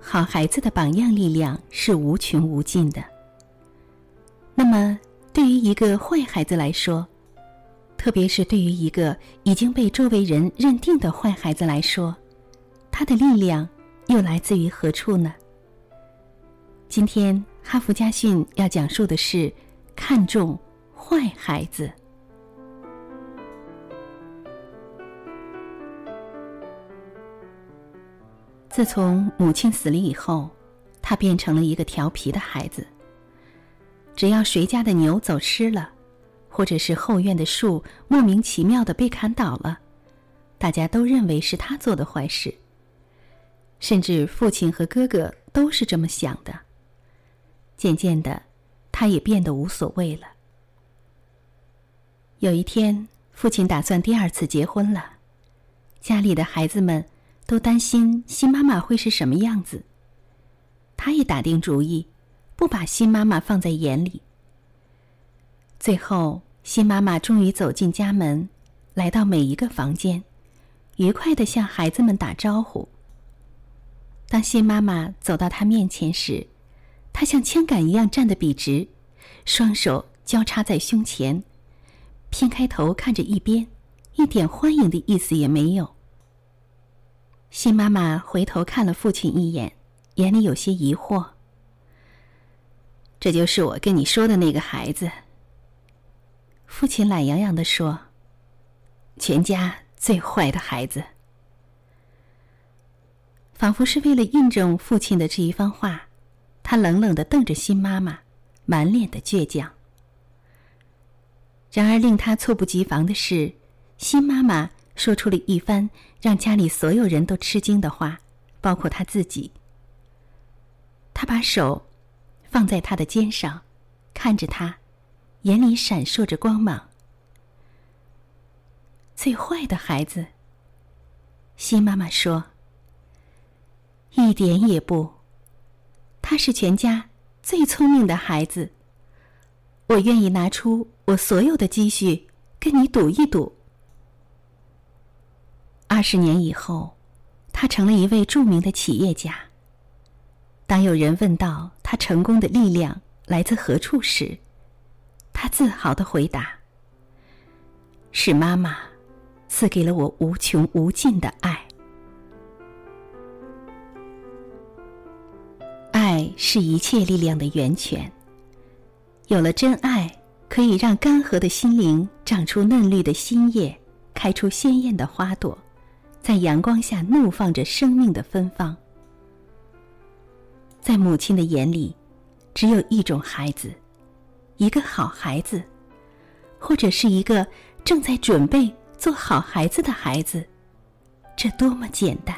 好孩子的榜样力量是无穷无尽的。那么，对于一个坏孩子来说，特别是对于一个已经被周围人认定的坏孩子来说，他的力量又来自于何处呢？今天，哈佛家训要讲述的是看重坏孩子。自从母亲死了以后，他变成了一个调皮的孩子。只要谁家的牛走失了，或者是后院的树莫名其妙的被砍倒了，大家都认为是他做的坏事。甚至父亲和哥哥都是这么想的。渐渐的，他也变得无所谓了。有一天，父亲打算第二次结婚了，家里的孩子们。都担心新妈妈会是什么样子。他也打定主意，不把新妈妈放在眼里。最后，新妈妈终于走进家门，来到每一个房间，愉快的向孩子们打招呼。当新妈妈走到他面前时，他像枪杆一样站得笔直，双手交叉在胸前，偏开头看着一边，一点欢迎的意思也没有。新妈妈回头看了父亲一眼，眼里有些疑惑。这就是我跟你说的那个孩子。父亲懒洋洋的说：“全家最坏的孩子。”仿佛是为了印证父亲的这一番话，他冷冷的瞪着新妈妈，满脸的倔强。然而令他猝不及防的是，新妈妈。说出了一番让家里所有人都吃惊的话，包括他自己。他把手放在他的肩上，看着他，眼里闪烁着光芒。最坏的孩子，新妈妈说：“一点也不，他是全家最聪明的孩子。我愿意拿出我所有的积蓄跟你赌一赌。”二十年以后，他成了一位著名的企业家。当有人问到他成功的力量来自何处时，他自豪的回答：“是妈妈赐给了我无穷无尽的爱。爱是一切力量的源泉。有了真爱，可以让干涸的心灵长出嫩绿的新叶，开出鲜艳的花朵。”在阳光下怒放着生命的芬芳。在母亲的眼里，只有一种孩子，一个好孩子，或者是一个正在准备做好孩子的孩子。这多么简单！